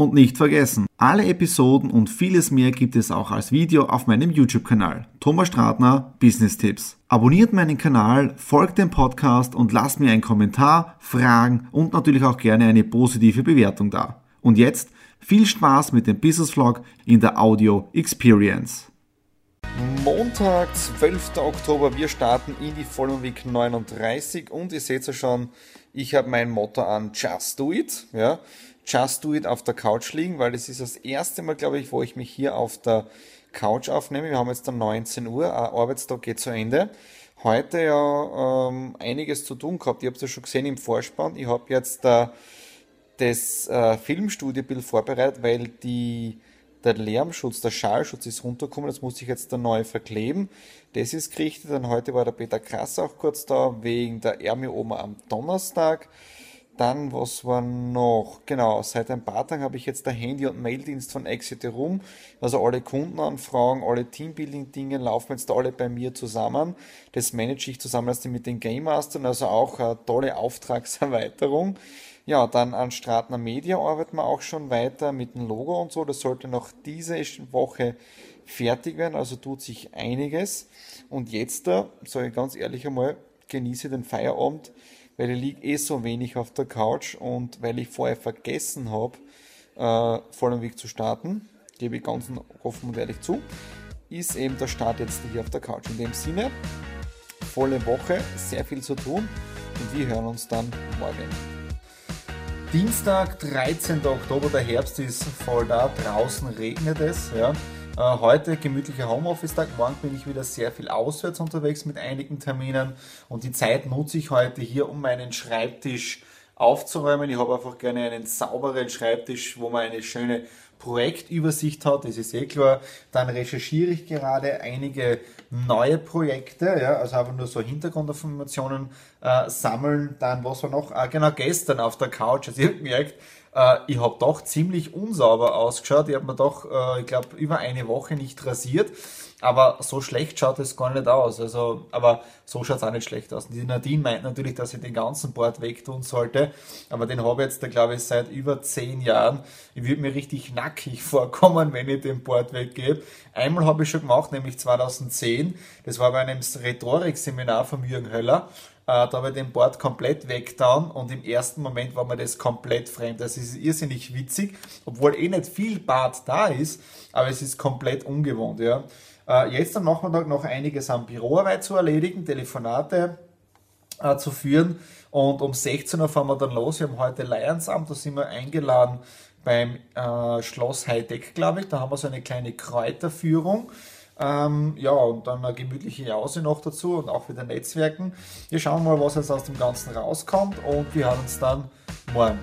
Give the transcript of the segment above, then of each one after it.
Und nicht vergessen, alle Episoden und vieles mehr gibt es auch als Video auf meinem YouTube-Kanal. Thomas Stratner Business Tipps. Abonniert meinen Kanal, folgt dem Podcast und lasst mir einen Kommentar, Fragen und natürlich auch gerne eine positive Bewertung da. Und jetzt viel Spaß mit dem Business Vlog in der Audio Experience. Montag, 12. Oktober, wir starten in die Following Week 39 und ihr seht ja schon, ich habe mein Motto an Just Do It. Ja Just Do It auf der Couch liegen, weil das ist das erste Mal, glaube ich, wo ich mich hier auf der Couch aufnehme. Wir haben jetzt dann 19 Uhr, ein Arbeitstag geht zu Ende. Heute ja ähm, einiges zu tun gehabt. Ihr habt es ja schon gesehen im Vorspann. Ich habe jetzt äh, das äh, Filmstudiobild vorbereitet, weil die, der Lärmschutz, der Schallschutz ist runtergekommen. Das muss ich jetzt dann neu verkleben. Das ist gerichtet. Dann heute war der Peter Krass auch kurz da, wegen der Ermi Oma am Donnerstag. Dann, was war noch? Genau, seit ein paar Tagen habe ich jetzt der Handy- und Maildienst von Exit Room. Also alle Kundenanfragen, alle Teambuilding-Dinge laufen jetzt alle bei mir zusammen. Das manage ich zusammen mit den Game Mastern, also auch eine tolle Auftragserweiterung. Ja, dann an Stratner Media arbeiten wir auch schon weiter mit dem Logo und so. Das sollte noch diese Woche fertig werden, also tut sich einiges. Und jetzt, da, sage ich ganz ehrlich einmal, genieße den Feierabend weil ich liege eh so wenig auf der Couch und weil ich vorher vergessen habe, äh, vollen Weg zu starten, gebe ich ganz offen und ehrlich zu, ist eben der Start jetzt hier auf der Couch. In dem Sinne, volle Woche, sehr viel zu tun und wir hören uns dann morgen. Dienstag, 13. Oktober, der Herbst ist voll da, draußen regnet es. Ja. Äh, heute gemütlicher Homeoffice-Tag, morgen bin ich wieder sehr viel auswärts unterwegs mit einigen Terminen und die Zeit nutze ich heute hier, um meinen Schreibtisch aufzuräumen. Ich habe einfach gerne einen sauberen Schreibtisch, wo man eine schöne Projektübersicht hat, das ist eh klar. Dann recherchiere ich gerade einige neue Projekte, ja, also einfach nur so Hintergrundinformationen äh, sammeln. Dann, was war noch? Ah, genau, gestern auf der Couch, also ihr habt gemerkt, äh, ich habe doch ziemlich unsauber ausgeschaut. Ich habe mir doch, äh, ich glaube, über eine Woche nicht rasiert. Aber so schlecht schaut es gar nicht aus. Also, aber so schaut es auch nicht schlecht aus. Die Nadine meint natürlich, dass ich den ganzen Bord wegtun sollte. Aber den habe ich jetzt, glaube ich, seit über zehn Jahren. Ich würde mir richtig nackig vorkommen, wenn ich den Bord weggebe. Einmal habe ich schon gemacht, nämlich 2010. Das war bei einem Rhetorikseminar von Jürgen Höller. Äh, da habe ich den Bord komplett weggetan und im ersten Moment war mir das komplett fremd. Das ist irrsinnig witzig, obwohl eh nicht viel Bart da ist, aber es ist komplett ungewohnt. Ja. Äh, jetzt am Nachmittag noch einiges an Büroarbeit zu erledigen, Telefonate äh, zu führen und um 16 Uhr fahren wir dann los. Wir haben heute Lionsamt, da sind wir eingeladen beim äh, Schloss Heideck, glaube ich. Da haben wir so eine kleine Kräuterführung. Ähm, ja, und dann eine gemütliche Jause noch dazu und auch wieder Netzwerken. Wir schauen mal, was jetzt aus dem Ganzen rauskommt und wir hören uns dann morgen.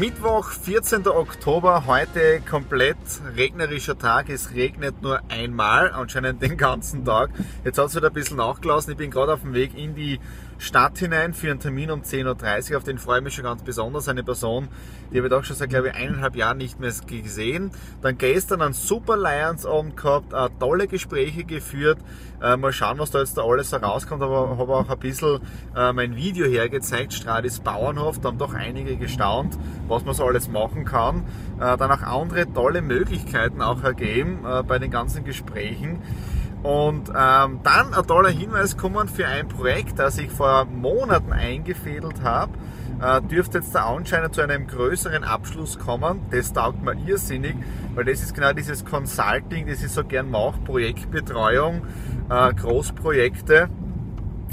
Mittwoch, 14. Oktober, heute komplett regnerischer Tag. Es regnet nur einmal, anscheinend den ganzen Tag. Jetzt hat es wieder ein bisschen nachgelassen. Ich bin gerade auf dem Weg in die Stadt hinein für einen Termin um 10.30 Uhr. Auf den freue ich mich schon ganz besonders. Eine Person, die habe ich doch schon seit, glaube ich, eineinhalb Jahren nicht mehr gesehen. Dann gestern einen super Lions Abend gehabt, tolle Gespräche geführt. Äh, mal schauen, was da jetzt da alles herauskommt. Aber habe auch ein bisschen äh, mein Video hergezeigt, Stradis Bauernhof. Da haben doch einige gestaunt, was man so alles machen kann. Äh, dann auch andere tolle Möglichkeiten auch ergeben bei den ganzen Gesprächen. Und ähm, dann ein toller Hinweis kommen für ein Projekt, das ich vor Monaten eingefädelt habe. Äh, dürfte jetzt da anscheinend zu einem größeren Abschluss kommen. Das taugt mir irrsinnig, weil das ist genau dieses Consulting, das ich so gern mache, Projektbetreuung, äh, Großprojekte.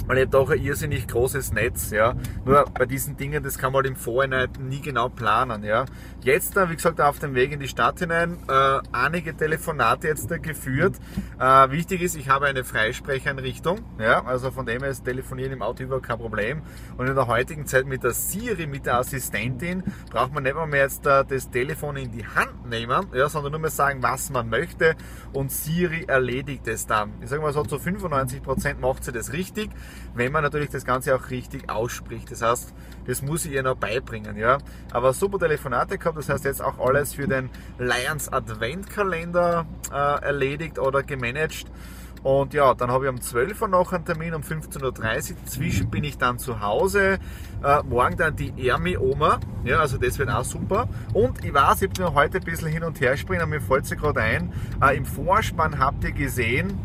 Weil ich habe doch ein irrsinnig großes Netz, ja. Nur bei diesen Dingen, das kann man halt im Vorhinein nie genau planen, ja. Jetzt, wie gesagt, auf dem Weg in die Stadt hinein, äh, einige Telefonate jetzt da geführt. Äh, wichtig ist, ich habe eine Freisprecheinrichtung, ja. Also von dem her ist Telefonieren im Auto überhaupt kein Problem. Und in der heutigen Zeit mit der Siri, mit der Assistentin, braucht man nicht mehr, mehr jetzt äh, das Telefon in die Hand nehmen, ja, sondern nur mehr sagen, was man möchte und Siri erledigt es dann. Ich sage mal so, zu 95% macht sie das richtig wenn man natürlich das Ganze auch richtig ausspricht. Das heißt, das muss ich ihr noch beibringen, ja. Aber super Telefonate gehabt, das heißt jetzt auch alles für den Lions Adventkalender äh, erledigt oder gemanagt. Und ja, dann habe ich um 12 Uhr noch einen Termin, um 15.30 Uhr. Zwischen bin ich dann zu Hause. Äh, morgen dann die Ermi-Oma. Ja, also das wird auch super. Und ich weiß, ich mir heute ein bisschen hin und her springen, mir fällt es gerade ein. Äh, Im Vorspann habt ihr gesehen,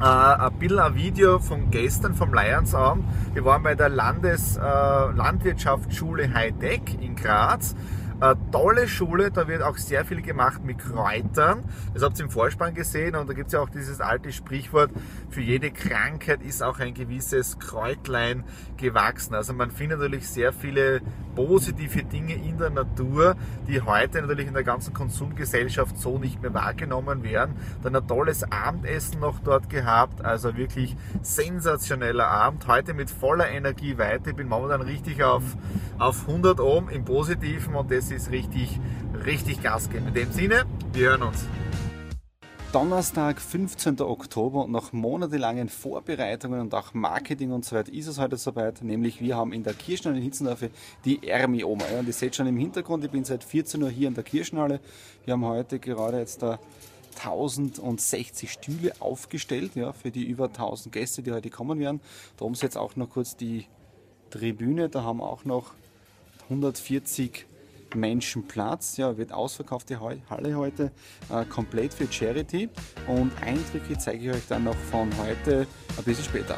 äh, ein bisschen ein Video von gestern vom Lionsabend. Wir waren bei der Landes, äh, Landwirtschaftsschule Hightech in Graz eine tolle Schule, da wird auch sehr viel gemacht mit Kräutern. Das habt ihr im Vorspann gesehen und da gibt es ja auch dieses alte Sprichwort, für jede Krankheit ist auch ein gewisses Kräutlein gewachsen. Also man findet natürlich sehr viele positive Dinge in der Natur, die heute natürlich in der ganzen Konsumgesellschaft so nicht mehr wahrgenommen werden. Dann ein tolles Abendessen noch dort gehabt, also wirklich sensationeller Abend. Heute mit voller Energie weiter. Ich bin momentan richtig auf, auf 100 Ohm im Positiven und das ist richtig, richtig Gas geben. In dem Sinne, wir hören uns. Donnerstag, 15. Oktober und nach monatelangen Vorbereitungen und auch Marketing und so weiter ist es heute soweit, nämlich wir haben in der Kirchenhalle in Hitzendorfe die Ermi-Oma. Ja, und ihr seht schon im Hintergrund, ich bin seit 14 Uhr hier in der Kirchenhalle. Wir haben heute gerade jetzt da 1060 Stühle aufgestellt, ja, für die über 1000 Gäste, die heute kommen werden. Da oben ist jetzt auch noch kurz die Tribüne, da haben auch noch 140 Menschen Platz. Ja, wird ausverkauft die Halle heute äh, komplett für Charity und Eindrücke zeige ich euch dann noch von heute ein bisschen später.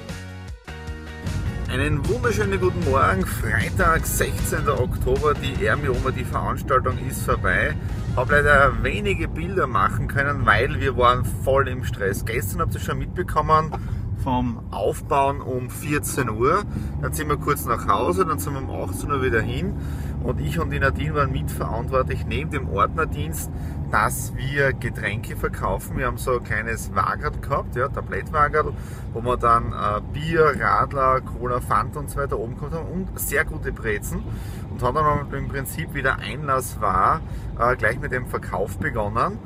Einen wunderschönen guten Morgen, Freitag, 16. Oktober, die Ermioma, die Veranstaltung ist vorbei. Habe leider wenige Bilder machen können, weil wir waren voll im Stress. Gestern habt ihr schon mitbekommen, vom Aufbauen um 14 Uhr. Dann sind wir kurz nach Hause, dann sind wir um 18 Uhr wieder hin. Und ich und die Nadine waren mitverantwortlich neben dem Ordnerdienst, dass wir Getränke verkaufen. Wir haben so ein kleines Wagerl gehabt, ja, Tablettwagerl, wo wir dann äh, Bier, Radler, Cola, Fanta und so weiter oben gehabt haben und sehr gute Brezen. Und haben dann im Prinzip wieder Einlass war, äh, gleich mit dem Verkauf begonnen.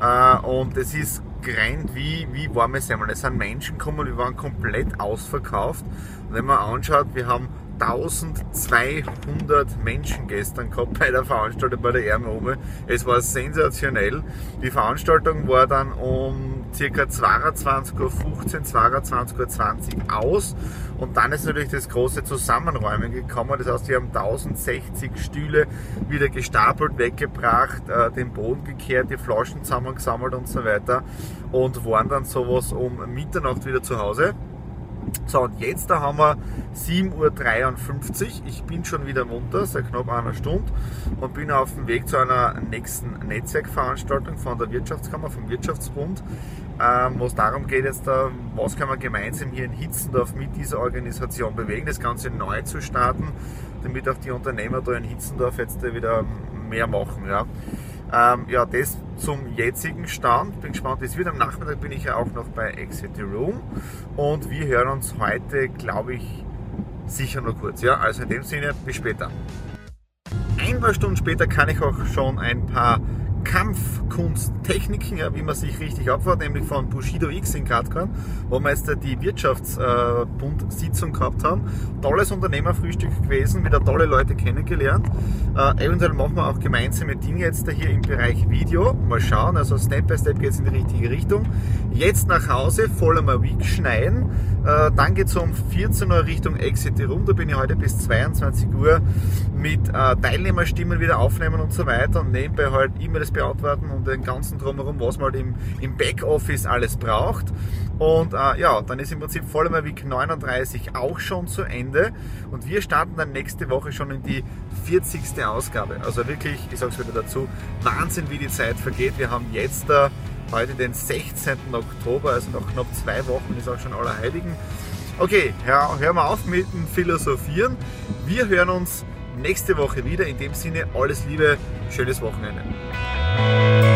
Äh, und es ist gerannt wie, wie warme Semmeln. Es sind Menschen gekommen, wir waren komplett ausverkauft. Und wenn man anschaut, wir haben 1200 Menschen gestern gehabt bei der Veranstaltung bei der Ärmel Es war sensationell. Die Veranstaltung war dann um ca. 22.15 Uhr, 22.20 Uhr aus und dann ist natürlich das große Zusammenräumen gekommen. Das heißt, wir haben 1060 Stühle wieder gestapelt, weggebracht, äh, den Boden gekehrt, die Flaschen zusammengesammelt und so weiter und waren dann sowas um Mitternacht wieder zu Hause. So, und jetzt da haben wir 7.53 Uhr. Ich bin schon wieder munter, seit knapp einer Stunde und bin auf dem Weg zu einer nächsten Netzwerkveranstaltung von der Wirtschaftskammer, vom Wirtschaftsbund, ähm, wo es darum geht, jetzt da, was kann man gemeinsam hier in Hitzendorf mit dieser Organisation bewegen, das Ganze neu zu starten, damit auch die Unternehmer da in Hitzendorf jetzt wieder mehr machen. Ja. Ähm, ja, das zum jetzigen Stand. Bin gespannt, wie es wird. Am Nachmittag bin ich ja auch noch bei Exit the Room und wir hören uns heute, glaube ich, sicher nur kurz. Ja, also in dem Sinne, bis später. Ein paar Stunden später kann ich auch schon ein paar Kampfkunsttechniken, ja, wie man sich richtig abfährt, nämlich von Bushido X in Katkorn, wo wir jetzt die Wirtschaftsbund-Sitzung gehabt haben. Tolles Unternehmerfrühstück gewesen, wieder tolle Leute kennengelernt. Äh, eventuell machen wir auch gemeinsame Dinge jetzt hier im Bereich Video. Mal schauen, also Step by Step geht es in die richtige Richtung. Jetzt nach Hause, voller mal Week schneiden. Äh, dann geht es um 14 Uhr Richtung Exit Room. Da bin ich heute bis 22 Uhr mit äh, Teilnehmerstimmen wieder aufnehmen und so weiter und nebenbei halt E-Mails beantworten und den ganzen drumherum, was man halt im, im Backoffice alles braucht. Und äh, ja, dann ist im Prinzip Vollmer Week 39 auch schon zu Ende und wir starten dann nächste Woche schon in die 40. Ausgabe. Also wirklich, ich sage es wieder dazu, Wahnsinn, wie die Zeit vergeht. Wir haben jetzt da heute den 16. Oktober, also noch knapp zwei Wochen ist auch schon Allerheiligen. Okay, hör, hör mal auf mit dem Philosophieren. Wir hören uns nächste Woche wieder. In dem Sinne, alles Liebe, schönes Wochenende. Thank you.